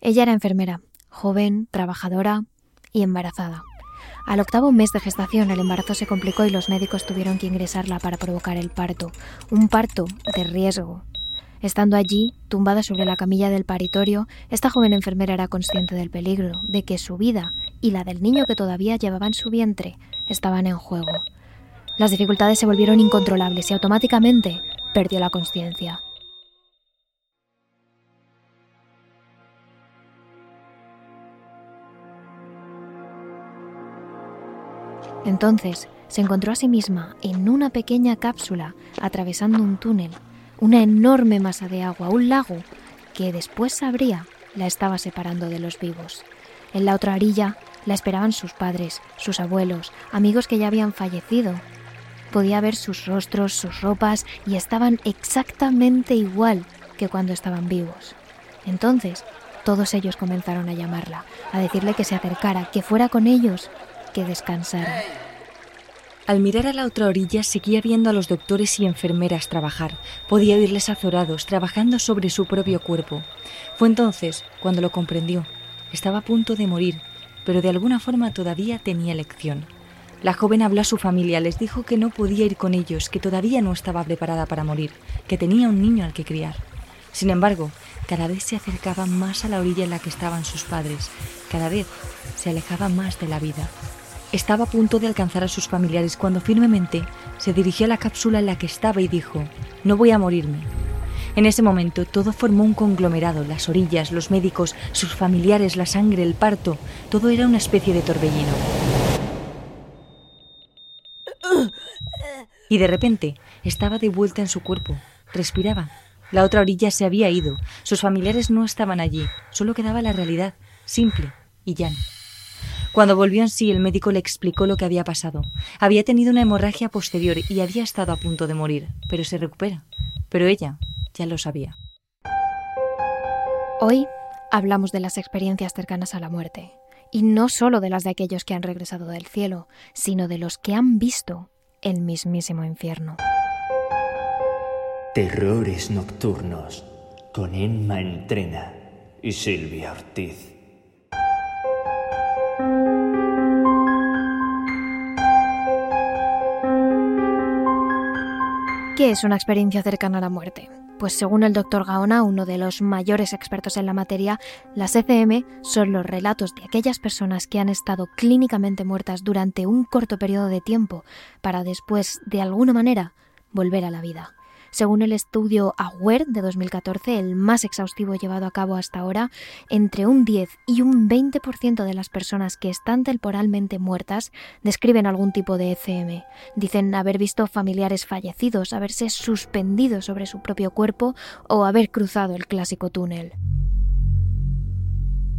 Ella era enfermera, joven, trabajadora y embarazada. Al octavo mes de gestación el embarazo se complicó y los médicos tuvieron que ingresarla para provocar el parto, un parto de riesgo. Estando allí, tumbada sobre la camilla del paritorio, esta joven enfermera era consciente del peligro, de que su vida y la del niño que todavía llevaba en su vientre estaban en juego. Las dificultades se volvieron incontrolables y automáticamente perdió la conciencia. Entonces se encontró a sí misma en una pequeña cápsula atravesando un túnel, una enorme masa de agua, un lago que después sabría la estaba separando de los vivos. En la otra orilla la esperaban sus padres, sus abuelos, amigos que ya habían fallecido. Podía ver sus rostros, sus ropas y estaban exactamente igual que cuando estaban vivos. Entonces, todos ellos comenzaron a llamarla, a decirle que se acercara, que fuera con ellos, que descansara. Al mirar a la otra orilla seguía viendo a los doctores y enfermeras trabajar. Podía oírles azorados, trabajando sobre su propio cuerpo. Fue entonces cuando lo comprendió. Estaba a punto de morir, pero de alguna forma todavía tenía elección. La joven habló a su familia, les dijo que no podía ir con ellos, que todavía no estaba preparada para morir, que tenía un niño al que criar. Sin embargo, cada vez se acercaba más a la orilla en la que estaban sus padres, cada vez se alejaba más de la vida. Estaba a punto de alcanzar a sus familiares cuando firmemente se dirigió a la cápsula en la que estaba y dijo, no voy a morirme. En ese momento todo formó un conglomerado, las orillas, los médicos, sus familiares, la sangre, el parto, todo era una especie de torbellino. Y de repente estaba de vuelta en su cuerpo, respiraba. La otra orilla se había ido, sus familiares no estaban allí, solo quedaba la realidad, simple y llana. Cuando volvió en sí, el médico le explicó lo que había pasado. Había tenido una hemorragia posterior y había estado a punto de morir, pero se recupera. Pero ella ya lo sabía. Hoy hablamos de las experiencias cercanas a la muerte, y no solo de las de aquellos que han regresado del cielo, sino de los que han visto el mismísimo infierno. Terrores nocturnos con Emma Entrena y Silvia Ortiz. ¿Qué es una experiencia cercana a la muerte? Pues según el doctor Gaona, uno de los mayores expertos en la materia, las ECM son los relatos de aquellas personas que han estado clínicamente muertas durante un corto periodo de tiempo para después, de alguna manera, volver a la vida. Según el estudio AWARE de 2014, el más exhaustivo llevado a cabo hasta ahora, entre un 10 y un 20% de las personas que están temporalmente muertas describen algún tipo de ECM. Dicen haber visto familiares fallecidos, haberse suspendido sobre su propio cuerpo o haber cruzado el clásico túnel.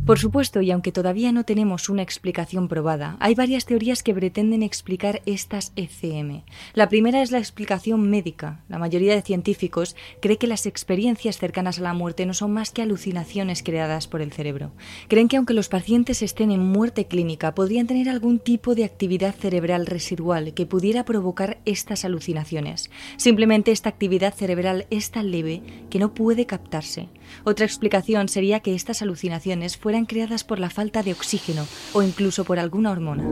Por supuesto, y aunque todavía no tenemos una explicación probada, hay varias teorías que pretenden explicar estas ECM. La primera es la explicación médica. La mayoría de científicos cree que las experiencias cercanas a la muerte no son más que alucinaciones creadas por el cerebro. Creen que aunque los pacientes estén en muerte clínica, podrían tener algún tipo de actividad cerebral residual que pudiera provocar estas alucinaciones. Simplemente esta actividad cerebral es tan leve que no puede captarse. Otra explicación sería que estas alucinaciones fueran creadas por la falta de oxígeno o incluso por alguna hormona.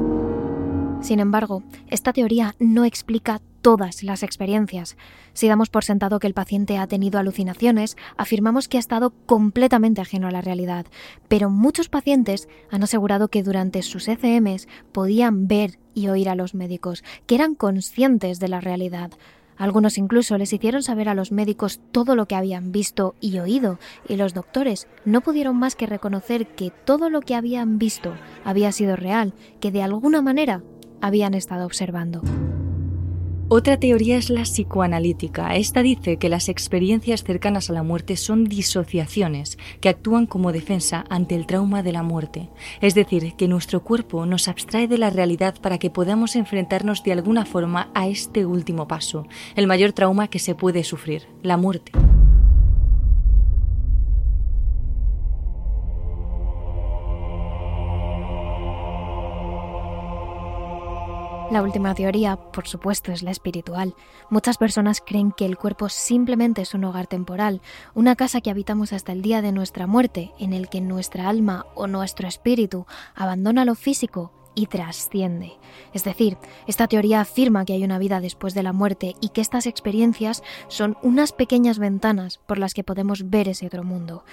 Sin embargo, esta teoría no explica todas las experiencias. Si damos por sentado que el paciente ha tenido alucinaciones, afirmamos que ha estado completamente ajeno a la realidad. Pero muchos pacientes han asegurado que durante sus ECMs podían ver y oír a los médicos, que eran conscientes de la realidad. Algunos incluso les hicieron saber a los médicos todo lo que habían visto y oído, y los doctores no pudieron más que reconocer que todo lo que habían visto había sido real, que de alguna manera habían estado observando. Otra teoría es la psicoanalítica. Esta dice que las experiencias cercanas a la muerte son disociaciones que actúan como defensa ante el trauma de la muerte. Es decir, que nuestro cuerpo nos abstrae de la realidad para que podamos enfrentarnos de alguna forma a este último paso, el mayor trauma que se puede sufrir, la muerte. La última teoría, por supuesto, es la espiritual. Muchas personas creen que el cuerpo simplemente es un hogar temporal, una casa que habitamos hasta el día de nuestra muerte, en el que nuestra alma o nuestro espíritu abandona lo físico y trasciende. Es decir, esta teoría afirma que hay una vida después de la muerte y que estas experiencias son unas pequeñas ventanas por las que podemos ver ese otro mundo.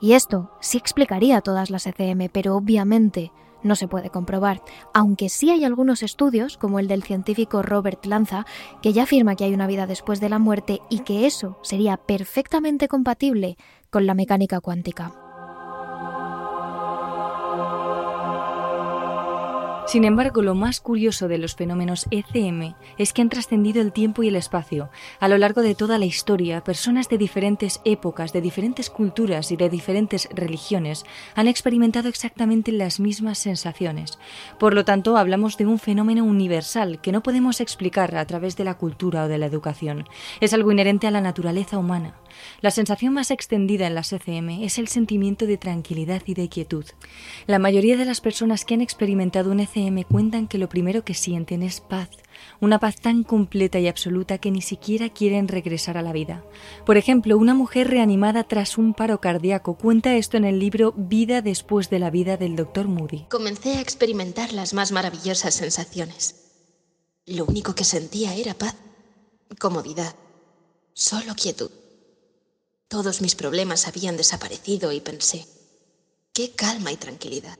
Y esto sí explicaría todas las ECM, pero obviamente no se puede comprobar, aunque sí hay algunos estudios, como el del científico Robert Lanza, que ya afirma que hay una vida después de la muerte y que eso sería perfectamente compatible con la mecánica cuántica. Sin embargo, lo más curioso de los fenómenos ECM es que han trascendido el tiempo y el espacio. A lo largo de toda la historia, personas de diferentes épocas, de diferentes culturas y de diferentes religiones han experimentado exactamente las mismas sensaciones. Por lo tanto, hablamos de un fenómeno universal que no podemos explicar a través de la cultura o de la educación. Es algo inherente a la naturaleza humana. La sensación más extendida en las ECM es el sentimiento de tranquilidad y de quietud. La mayoría de las personas que han experimentado un ECM cuentan que lo primero que sienten es paz, una paz tan completa y absoluta que ni siquiera quieren regresar a la vida. Por ejemplo, una mujer reanimada tras un paro cardíaco cuenta esto en el libro Vida después de la vida del Dr. Moody. Comencé a experimentar las más maravillosas sensaciones. Lo único que sentía era paz, comodidad, solo quietud. Todos mis problemas habían desaparecido y pensé, qué calma y tranquilidad.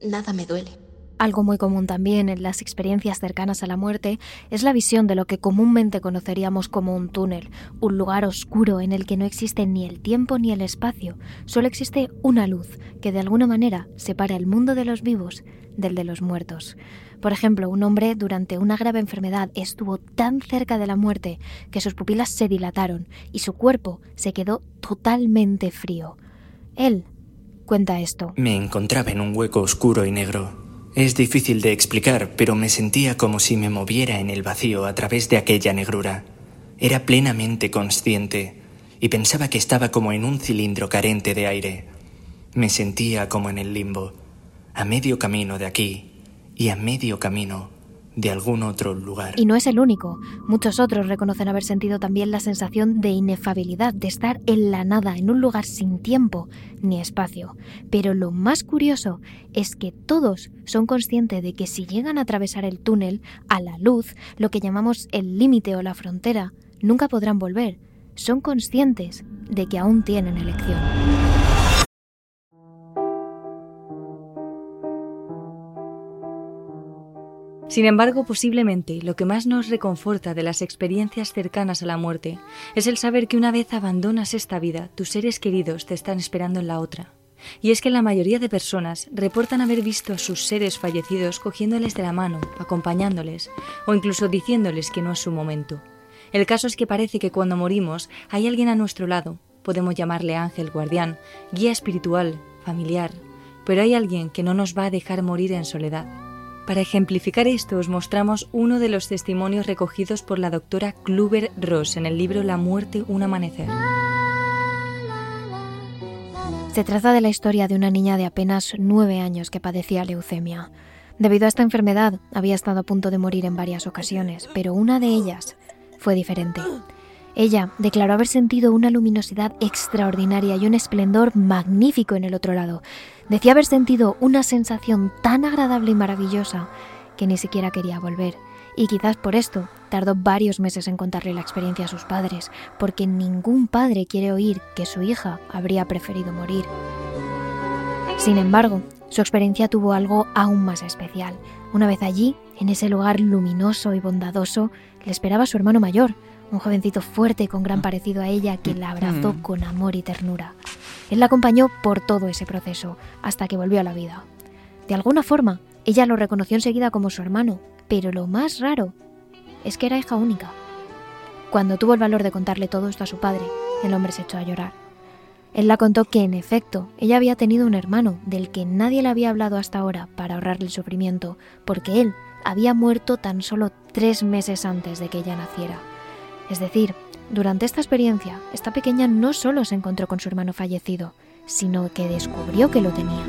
Nada me duele. Algo muy común también en las experiencias cercanas a la muerte es la visión de lo que comúnmente conoceríamos como un túnel, un lugar oscuro en el que no existe ni el tiempo ni el espacio, solo existe una luz que de alguna manera separa el mundo de los vivos del de los muertos. Por ejemplo, un hombre durante una grave enfermedad estuvo tan cerca de la muerte que sus pupilas se dilataron y su cuerpo se quedó totalmente frío. Él cuenta esto. Me encontraba en un hueco oscuro y negro. Es difícil de explicar, pero me sentía como si me moviera en el vacío a través de aquella negrura. Era plenamente consciente y pensaba que estaba como en un cilindro carente de aire. Me sentía como en el limbo, a medio camino de aquí y a medio camino de algún otro lugar. Y no es el único. Muchos otros reconocen haber sentido también la sensación de inefabilidad, de estar en la nada, en un lugar sin tiempo ni espacio. Pero lo más curioso es que todos son conscientes de que si llegan a atravesar el túnel, a la luz, lo que llamamos el límite o la frontera, nunca podrán volver. Son conscientes de que aún tienen elección. Sin embargo, posiblemente lo que más nos reconforta de las experiencias cercanas a la muerte es el saber que una vez abandonas esta vida, tus seres queridos te están esperando en la otra. Y es que la mayoría de personas reportan haber visto a sus seres fallecidos cogiéndoles de la mano, acompañándoles o incluso diciéndoles que no es su momento. El caso es que parece que cuando morimos hay alguien a nuestro lado, podemos llamarle ángel guardián, guía espiritual, familiar, pero hay alguien que no nos va a dejar morir en soledad. Para ejemplificar esto os mostramos uno de los testimonios recogidos por la doctora Kluber Ross en el libro La muerte, un amanecer. Se trata de la historia de una niña de apenas nueve años que padecía leucemia. Debido a esta enfermedad, había estado a punto de morir en varias ocasiones, pero una de ellas fue diferente. Ella declaró haber sentido una luminosidad extraordinaria y un esplendor magnífico en el otro lado. Decía haber sentido una sensación tan agradable y maravillosa que ni siquiera quería volver. Y quizás por esto tardó varios meses en contarle la experiencia a sus padres, porque ningún padre quiere oír que su hija habría preferido morir. Sin embargo, su experiencia tuvo algo aún más especial. Una vez allí, en ese lugar luminoso y bondadoso, le esperaba su hermano mayor, un jovencito fuerte con gran parecido a ella que la abrazó mm. con amor y ternura. Él la acompañó por todo ese proceso, hasta que volvió a la vida. De alguna forma, ella lo reconoció enseguida como su hermano, pero lo más raro es que era hija única. Cuando tuvo el valor de contarle todo esto a su padre, el hombre se echó a llorar. Él la contó que, en efecto, ella había tenido un hermano del que nadie le había hablado hasta ahora para ahorrarle el sufrimiento, porque él había muerto tan solo tres meses antes de que ella naciera. Es decir, durante esta experiencia, esta pequeña no solo se encontró con su hermano fallecido, sino que descubrió que lo tenía.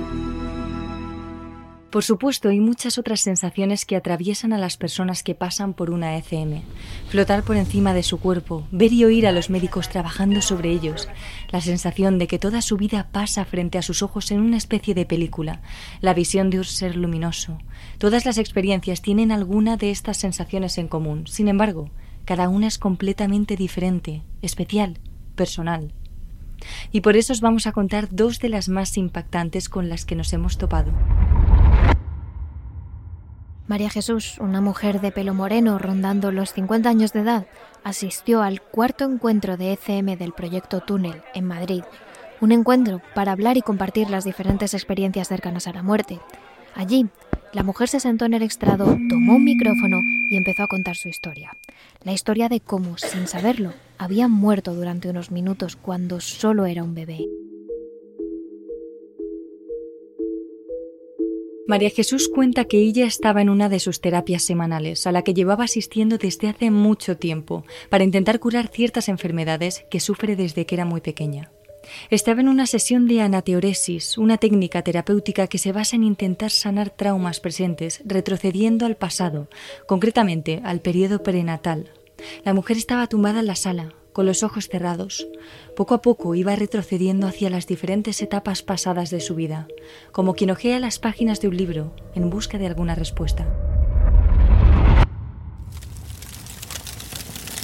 Por supuesto, hay muchas otras sensaciones que atraviesan a las personas que pasan por una ECM. Flotar por encima de su cuerpo, ver y oír a los médicos trabajando sobre ellos, la sensación de que toda su vida pasa frente a sus ojos en una especie de película, la visión de un ser luminoso. Todas las experiencias tienen alguna de estas sensaciones en común. Sin embargo, cada una es completamente diferente, especial, personal. Y por eso os vamos a contar dos de las más impactantes con las que nos hemos topado. María Jesús, una mujer de pelo moreno rondando los 50 años de edad, asistió al cuarto encuentro de ECM del proyecto Túnel en Madrid. Un encuentro para hablar y compartir las diferentes experiencias cercanas a la muerte. Allí, la mujer se sentó en el estrado, tomó un micrófono y empezó a contar su historia. La historia de cómo, sin saberlo, había muerto durante unos minutos cuando solo era un bebé. María Jesús cuenta que ella estaba en una de sus terapias semanales, a la que llevaba asistiendo desde hace mucho tiempo, para intentar curar ciertas enfermedades que sufre desde que era muy pequeña. Estaba en una sesión de anateoresis, una técnica terapéutica que se basa en intentar sanar traumas presentes, retrocediendo al pasado, concretamente al periodo prenatal. La mujer estaba tumbada en la sala, con los ojos cerrados. Poco a poco iba retrocediendo hacia las diferentes etapas pasadas de su vida, como quien ojea las páginas de un libro en busca de alguna respuesta.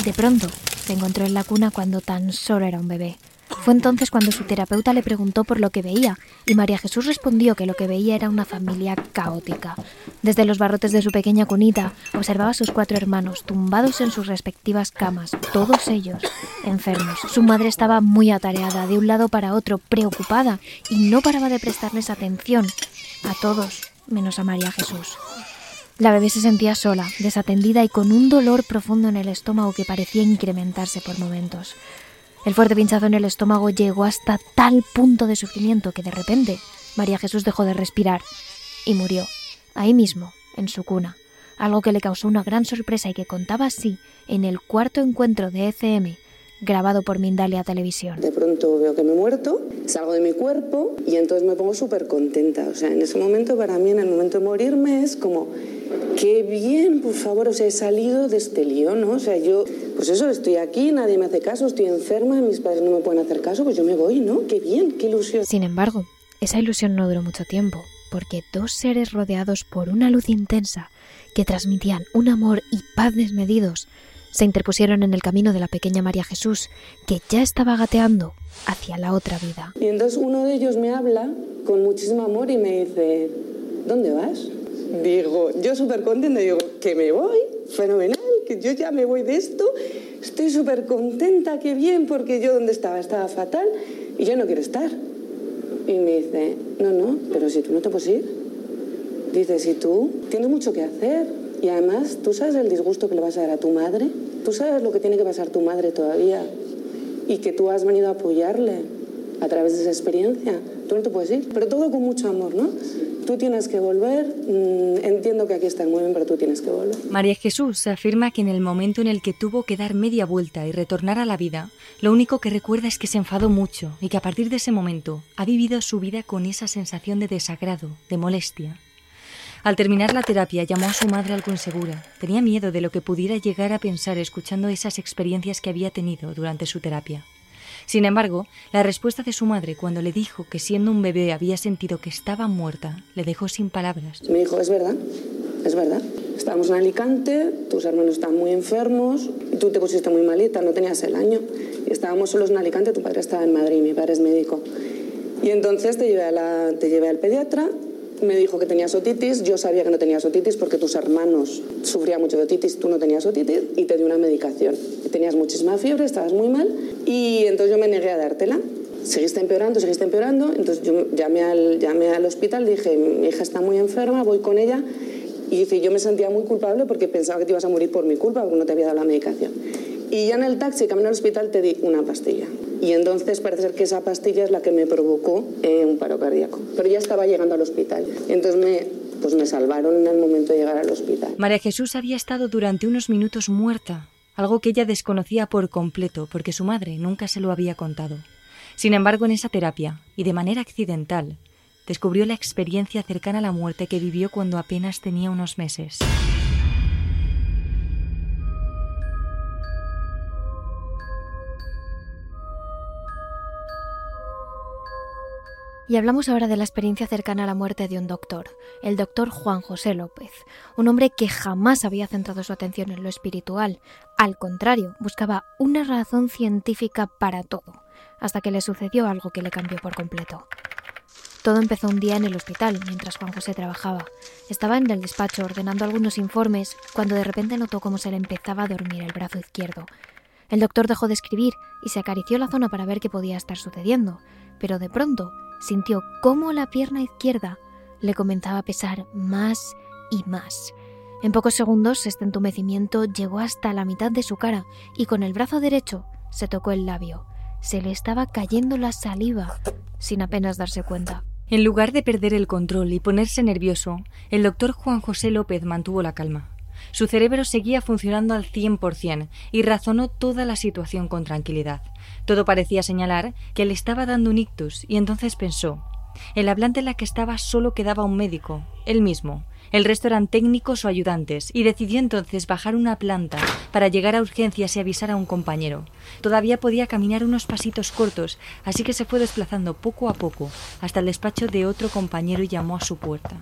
De pronto, se encontró en la cuna cuando tan solo era un bebé. Fue entonces cuando su terapeuta le preguntó por lo que veía y María Jesús respondió que lo que veía era una familia caótica. Desde los barrotes de su pequeña cunita observaba a sus cuatro hermanos tumbados en sus respectivas camas, todos ellos enfermos. Su madre estaba muy atareada de un lado para otro, preocupada y no paraba de prestarles atención a todos menos a María Jesús. La bebé se sentía sola, desatendida y con un dolor profundo en el estómago que parecía incrementarse por momentos. El fuerte pinchazo en el estómago llegó hasta tal punto de sufrimiento que de repente María Jesús dejó de respirar y murió, ahí mismo, en su cuna, algo que le causó una gran sorpresa y que contaba así en el cuarto encuentro de ECM grabado por Mindalia Televisión. De pronto veo que me he muerto, salgo de mi cuerpo y entonces me pongo súper contenta. O sea, en ese momento para mí, en el momento de morirme, es como, qué bien, por favor, o sea, he salido de este lío, ¿no? O sea, yo, pues eso, estoy aquí, nadie me hace caso, estoy enferma, mis padres no me pueden hacer caso, pues yo me voy, ¿no? Qué bien, qué ilusión. Sin embargo, esa ilusión no duró mucho tiempo, porque dos seres rodeados por una luz intensa que transmitían un amor y paz desmedidos se interpusieron en el camino de la pequeña María Jesús, que ya estaba gateando hacia la otra vida. Y entonces uno de ellos me habla con muchísimo amor y me dice, ¿dónde vas? Digo, yo súper contenta, digo, que me voy, fenomenal, que yo ya me voy de esto, estoy súper contenta, qué bien, porque yo donde estaba estaba fatal y yo no quiero estar. Y me dice, no, no, pero si tú no te puedes ir. Dice, si tú tienes mucho que hacer y además tú sabes el disgusto que le vas a dar a tu madre Tú sabes lo que tiene que pasar tu madre todavía y que tú has venido a apoyarle a través de esa experiencia. Tú no te puedes ir, pero todo con mucho amor, ¿no? Tú tienes que volver, mm, entiendo que aquí está muy bien, pero tú tienes que volver. María Jesús afirma que en el momento en el que tuvo que dar media vuelta y retornar a la vida, lo único que recuerda es que se enfadó mucho y que a partir de ese momento ha vivido su vida con esa sensación de desagrado, de molestia. Al terminar la terapia llamó a su madre algo insegura. Tenía miedo de lo que pudiera llegar a pensar escuchando esas experiencias que había tenido durante su terapia. Sin embargo, la respuesta de su madre cuando le dijo que siendo un bebé había sentido que estaba muerta, le dejó sin palabras. Me dijo, es verdad, es verdad. Estábamos en Alicante, tus hermanos están muy enfermos y tú te pusiste muy malita, no tenías el año. Y estábamos solos en Alicante, tu padre estaba en Madrid, mi padre es médico. Y entonces te llevé, a te llevé al pediatra me dijo que tenías otitis, yo sabía que no tenías otitis porque tus hermanos sufrían mucho de otitis, tú no tenías otitis y te dio una medicación. Tenías muchísima fiebre, estabas muy mal y entonces yo me negué a dártela. Seguiste empeorando, seguiste empeorando, entonces yo llamé al, llamé al hospital, dije, mi hija está muy enferma, voy con ella y dice, yo me sentía muy culpable porque pensaba que te ibas a morir por mi culpa porque no te había dado la medicación. Y ya en el taxi, camino al hospital, te di una pastilla. Y entonces parece ser que esa pastilla es la que me provocó eh, un paro cardíaco. Pero ya estaba llegando al hospital. Entonces me, pues me salvaron en el momento de llegar al hospital. María Jesús había estado durante unos minutos muerta, algo que ella desconocía por completo porque su madre nunca se lo había contado. Sin embargo, en esa terapia, y de manera accidental, descubrió la experiencia cercana a la muerte que vivió cuando apenas tenía unos meses. Y hablamos ahora de la experiencia cercana a la muerte de un doctor, el doctor Juan José López, un hombre que jamás había centrado su atención en lo espiritual, al contrario, buscaba una razón científica para todo, hasta que le sucedió algo que le cambió por completo. Todo empezó un día en el hospital, mientras Juan José trabajaba. Estaba en el despacho ordenando algunos informes cuando de repente notó cómo se le empezaba a dormir el brazo izquierdo. El doctor dejó de escribir y se acarició la zona para ver qué podía estar sucediendo, pero de pronto sintió cómo la pierna izquierda le comenzaba a pesar más y más. En pocos segundos este entumecimiento llegó hasta la mitad de su cara y con el brazo derecho se tocó el labio. Se le estaba cayendo la saliva sin apenas darse cuenta. En lugar de perder el control y ponerse nervioso, el doctor Juan José López mantuvo la calma. Su cerebro seguía funcionando al 100% y razonó toda la situación con tranquilidad. Todo parecía señalar que le estaba dando un ictus y entonces pensó, el hablante en la que estaba solo quedaba un médico, él mismo, el resto eran técnicos o ayudantes, y decidió entonces bajar una planta para llegar a urgencias y avisar a un compañero. Todavía podía caminar unos pasitos cortos, así que se fue desplazando poco a poco hasta el despacho de otro compañero y llamó a su puerta.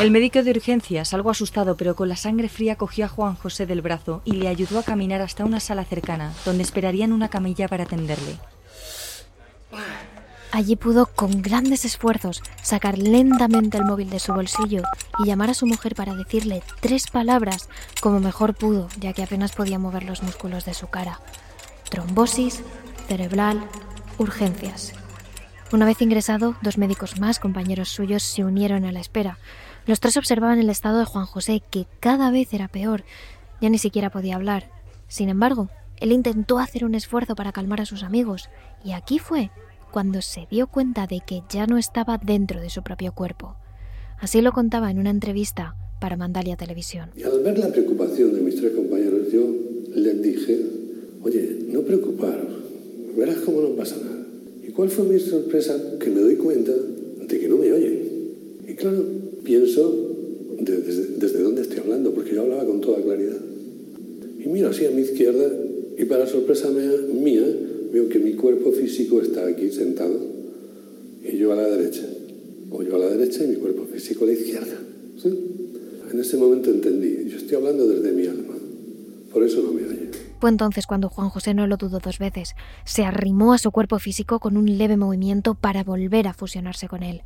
El médico de urgencias, algo asustado pero con la sangre fría, cogió a Juan José del brazo y le ayudó a caminar hasta una sala cercana, donde esperarían una camilla para atenderle. Allí pudo, con grandes esfuerzos, sacar lentamente el móvil de su bolsillo y llamar a su mujer para decirle tres palabras como mejor pudo, ya que apenas podía mover los músculos de su cara. Trombosis, cerebral, urgencias. Una vez ingresado, dos médicos más, compañeros suyos, se unieron a la espera. Los tres observaban el estado de Juan José, que cada vez era peor. Ya ni siquiera podía hablar. Sin embargo, él intentó hacer un esfuerzo para calmar a sus amigos, y aquí fue cuando se dio cuenta de que ya no estaba dentro de su propio cuerpo. Así lo contaba en una entrevista para Mandalia Televisión. Al ver la preocupación de mis tres compañeros, yo les dije, oye, no preocuparos, verás cómo no pasa nada. ¿Y cuál fue mi sorpresa? Que me doy cuenta de que no me oyen. Y claro, pienso desde, desde dónde estoy hablando, porque yo hablaba con toda claridad. Y miro así a mi izquierda y para sorpresa mía, veo que mi cuerpo físico está aquí sentado y yo a la derecha, o yo a la derecha y mi cuerpo físico a la izquierda. En ese momento entendí, yo estoy hablando desde mi alma, por eso no me oye. Fue entonces cuando Juan José no lo dudó dos veces. Se arrimó a su cuerpo físico con un leve movimiento para volver a fusionarse con él.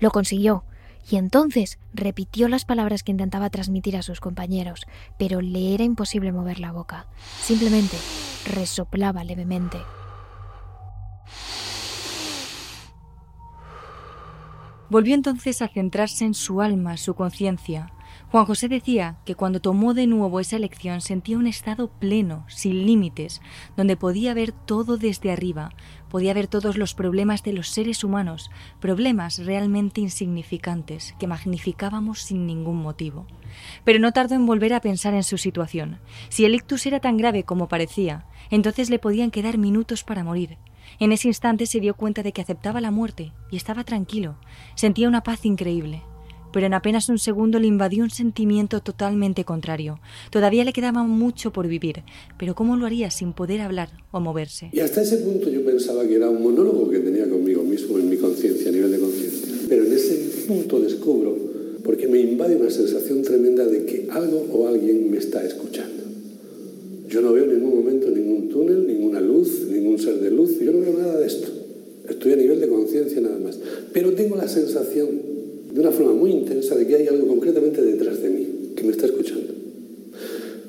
Lo consiguió, y entonces repitió las palabras que intentaba transmitir a sus compañeros, pero le era imposible mover la boca. Simplemente resoplaba levemente. Volvió entonces a centrarse en su alma, su conciencia. Juan José decía que cuando tomó de nuevo esa elección sentía un estado pleno, sin límites, donde podía ver todo desde arriba, podía ver todos los problemas de los seres humanos, problemas realmente insignificantes que magnificábamos sin ningún motivo. Pero no tardó en volver a pensar en su situación. Si el ictus era tan grave como parecía, entonces le podían quedar minutos para morir, en ese instante se dio cuenta de que aceptaba la muerte y estaba tranquilo. Sentía una paz increíble. Pero en apenas un segundo le invadió un sentimiento totalmente contrario. Todavía le quedaba mucho por vivir, pero ¿cómo lo haría sin poder hablar o moverse? Y hasta ese punto yo pensaba que era un monólogo que tenía conmigo mismo en mi conciencia, a nivel de conciencia. Pero en ese punto descubro, porque me invade una sensación tremenda de que algo o alguien me está escuchando. Yo no veo en ningún momento ningún túnel, ninguna luz, ningún ser de luz. Yo no veo nada de esto. Estoy a nivel de conciencia nada más. Pero tengo la sensación, de una forma muy intensa, de que hay algo concretamente detrás de mí, que me está escuchando.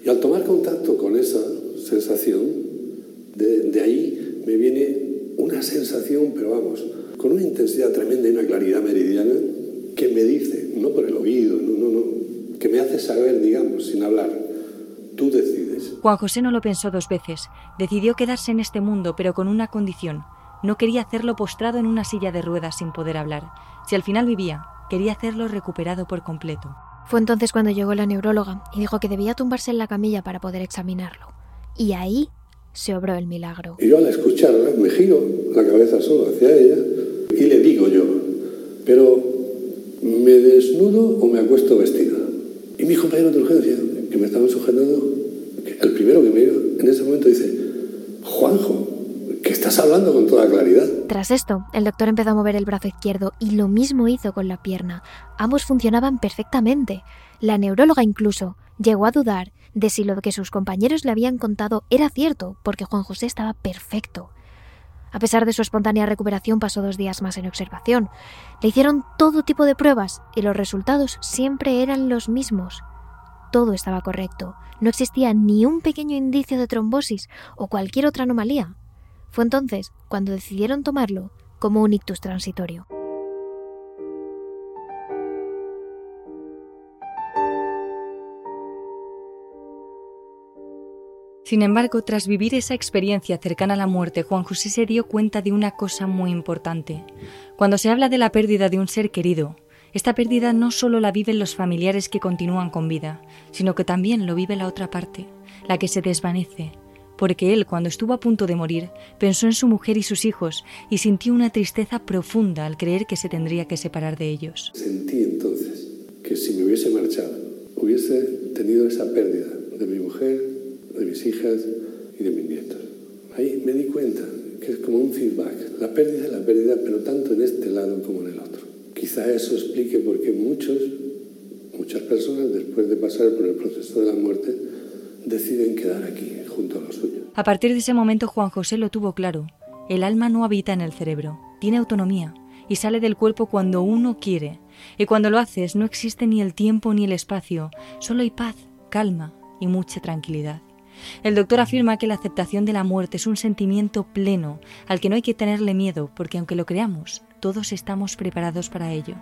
Y al tomar contacto con esa sensación, de, de ahí me viene una sensación, pero vamos, con una intensidad tremenda y una claridad meridiana, que me dice, no por el oído, no, no, no, que me hace saber, digamos, sin hablar, tú decides Juan José no lo pensó dos veces. Decidió quedarse en este mundo, pero con una condición. No quería hacerlo postrado en una silla de ruedas sin poder hablar. Si al final vivía, quería hacerlo recuperado por completo. Fue entonces cuando llegó la neuróloga y dijo que debía tumbarse en la camilla para poder examinarlo. Y ahí se obró el milagro. Y yo al escucharla me giro la cabeza solo hacia ella y le digo yo, pero ¿me desnudo o me acuesto vestida? Y mis compañeros de urgencia, que me estaban sujetando, el primero que me vio en ese momento dice, Juanjo, que estás hablando con toda claridad. Tras esto, el doctor empezó a mover el brazo izquierdo y lo mismo hizo con la pierna. Ambos funcionaban perfectamente. La neuróloga incluso llegó a dudar de si lo que sus compañeros le habían contado era cierto, porque Juan José estaba perfecto. A pesar de su espontánea recuperación, pasó dos días más en observación. Le hicieron todo tipo de pruebas y los resultados siempre eran los mismos. Todo estaba correcto. No existía ni un pequeño indicio de trombosis o cualquier otra anomalía. Fue entonces cuando decidieron tomarlo como un ictus transitorio. Sin embargo, tras vivir esa experiencia cercana a la muerte, Juan José se dio cuenta de una cosa muy importante. Cuando se habla de la pérdida de un ser querido, esta pérdida no solo la viven los familiares que continúan con vida, sino que también lo vive la otra parte, la que se desvanece, porque él, cuando estuvo a punto de morir, pensó en su mujer y sus hijos y sintió una tristeza profunda al creer que se tendría que separar de ellos. Sentí entonces que si me hubiese marchado, hubiese tenido esa pérdida de mi mujer, de mis hijas y de mis nietos. Ahí me di cuenta que es como un feedback. La pérdida es la pérdida, pero tanto en este lado como en el otro. Quizá eso explique por qué muchos, muchas personas, después de pasar por el proceso de la muerte, deciden quedar aquí, junto a los suyos. A partir de ese momento Juan José lo tuvo claro. El alma no habita en el cerebro, tiene autonomía y sale del cuerpo cuando uno quiere. Y cuando lo haces no existe ni el tiempo ni el espacio, solo hay paz, calma y mucha tranquilidad. El doctor afirma que la aceptación de la muerte es un sentimiento pleno al que no hay que tenerle miedo porque aunque lo creamos, todos estamos preparados para ello.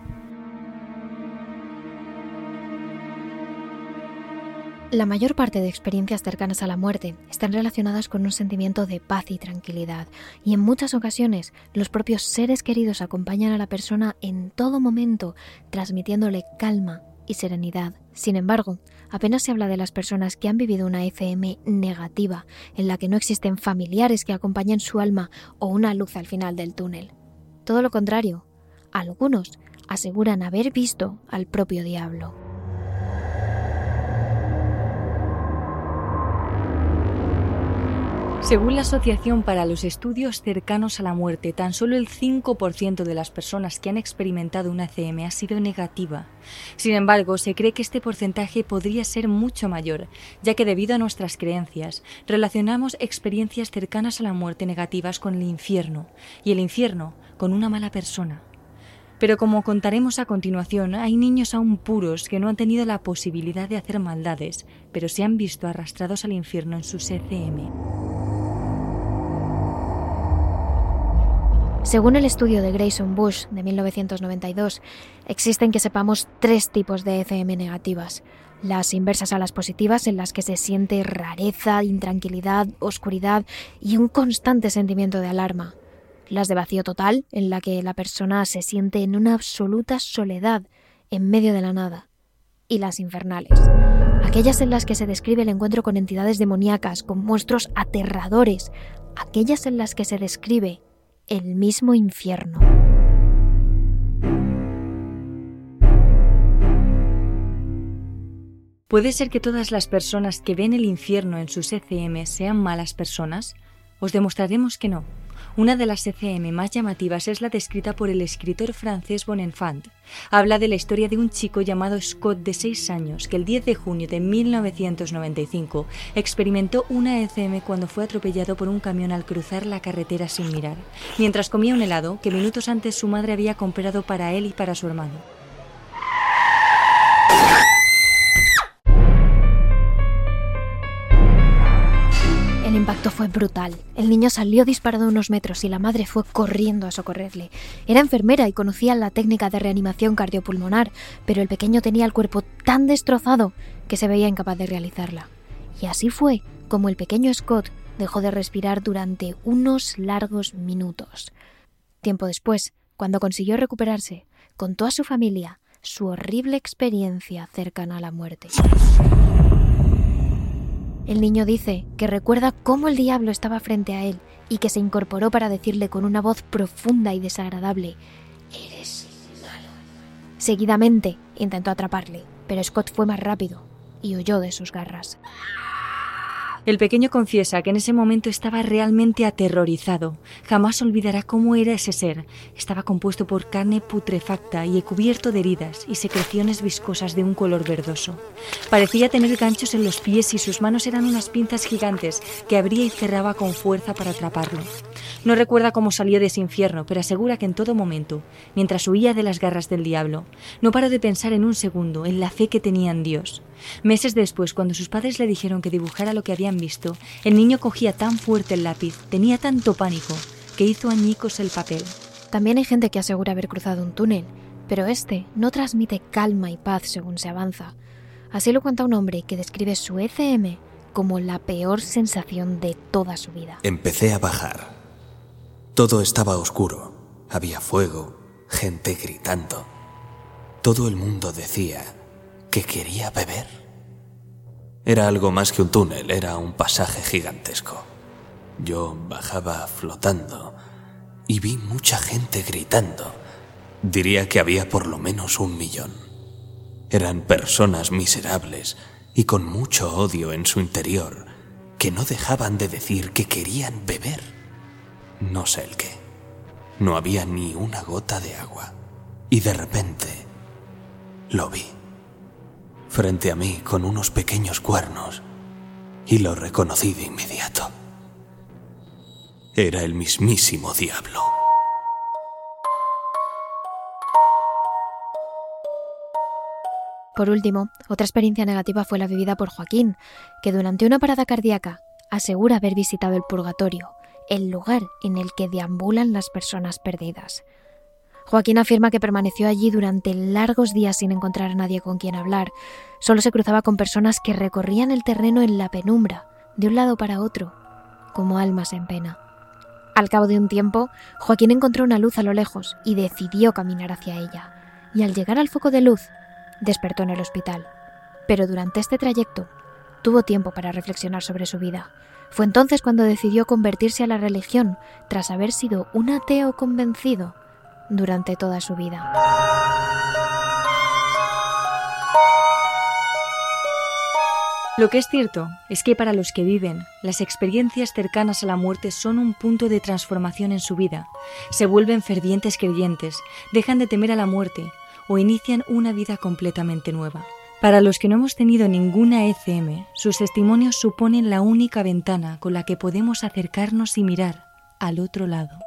La mayor parte de experiencias cercanas a la muerte están relacionadas con un sentimiento de paz y tranquilidad, y en muchas ocasiones los propios seres queridos acompañan a la persona en todo momento, transmitiéndole calma y serenidad. Sin embargo, apenas se habla de las personas que han vivido una FM negativa, en la que no existen familiares que acompañen su alma o una luz al final del túnel. Todo lo contrario, algunos aseguran haber visto al propio diablo. Según la Asociación para los Estudios Cercanos a la Muerte, tan solo el 5% de las personas que han experimentado una CM ha sido negativa. Sin embargo, se cree que este porcentaje podría ser mucho mayor, ya que debido a nuestras creencias, relacionamos experiencias cercanas a la muerte negativas con el infierno y el infierno con una mala persona. Pero como contaremos a continuación, hay niños aún puros que no han tenido la posibilidad de hacer maldades, pero se han visto arrastrados al infierno en su ECM. Según el estudio de Grayson Bush de 1992, existen que sepamos tres tipos de ECM negativas. Las inversas a las positivas, en las que se siente rareza, intranquilidad, oscuridad y un constante sentimiento de alarma. Las de vacío total, en la que la persona se siente en una absoluta soledad, en medio de la nada. Y las infernales, aquellas en las que se describe el encuentro con entidades demoníacas, con monstruos aterradores, aquellas en las que se describe el mismo infierno. ¿Puede ser que todas las personas que ven el infierno en sus ECM sean malas personas? Os demostraremos que no. Una de las ECM más llamativas es la descrita por el escritor francés Bonenfant. Habla de la historia de un chico llamado Scott de 6 años que el 10 de junio de 1995 experimentó una ECM cuando fue atropellado por un camión al cruzar la carretera sin mirar, mientras comía un helado que minutos antes su madre había comprado para él y para su hermano. Impacto fue brutal. El niño salió disparado unos metros y la madre fue corriendo a socorrerle. Era enfermera y conocía la técnica de reanimación cardiopulmonar, pero el pequeño tenía el cuerpo tan destrozado que se veía incapaz de realizarla. Y así fue como el pequeño Scott dejó de respirar durante unos largos minutos. Tiempo después, cuando consiguió recuperarse, contó a su familia su horrible experiencia cercana a la muerte. El niño dice que recuerda cómo el diablo estaba frente a él y que se incorporó para decirle con una voz profunda y desagradable, Eres malo. Seguidamente intentó atraparle, pero Scott fue más rápido y huyó de sus garras. El pequeño confiesa que en ese momento estaba realmente aterrorizado. Jamás olvidará cómo era ese ser. Estaba compuesto por carne putrefacta y cubierto de heridas y secreciones viscosas de un color verdoso. Parecía tener ganchos en los pies y sus manos eran unas pinzas gigantes que abría y cerraba con fuerza para atraparlo. No recuerda cómo salió de ese infierno, pero asegura que en todo momento, mientras huía de las garras del diablo, no paró de pensar en un segundo en la fe que tenía en Dios. Meses después, cuando sus padres le dijeron que dibujara lo que habían visto, el niño cogía tan fuerte el lápiz, tenía tanto pánico, que hizo añicos el papel. También hay gente que asegura haber cruzado un túnel, pero este no transmite calma y paz según se avanza. Así lo cuenta un hombre que describe su ECM como la peor sensación de toda su vida. Empecé a bajar. Todo estaba oscuro. Había fuego, gente gritando. Todo el mundo decía que quería beber. Era algo más que un túnel, era un pasaje gigantesco. Yo bajaba flotando y vi mucha gente gritando. Diría que había por lo menos un millón. Eran personas miserables y con mucho odio en su interior que no dejaban de decir que querían beber. No sé el qué. No había ni una gota de agua. Y de repente lo vi frente a mí con unos pequeños cuernos y lo reconocí de inmediato. Era el mismísimo diablo. Por último, otra experiencia negativa fue la vivida por Joaquín, que durante una parada cardíaca asegura haber visitado el purgatorio, el lugar en el que deambulan las personas perdidas. Joaquín afirma que permaneció allí durante largos días sin encontrar a nadie con quien hablar. Solo se cruzaba con personas que recorrían el terreno en la penumbra, de un lado para otro, como almas en pena. Al cabo de un tiempo, Joaquín encontró una luz a lo lejos y decidió caminar hacia ella. Y al llegar al foco de luz, despertó en el hospital. Pero durante este trayecto, tuvo tiempo para reflexionar sobre su vida. Fue entonces cuando decidió convertirse a la religión, tras haber sido un ateo convencido durante toda su vida. Lo que es cierto es que para los que viven, las experiencias cercanas a la muerte son un punto de transformación en su vida. Se vuelven fervientes creyentes, dejan de temer a la muerte o inician una vida completamente nueva. Para los que no hemos tenido ninguna ECM, sus testimonios suponen la única ventana con la que podemos acercarnos y mirar al otro lado.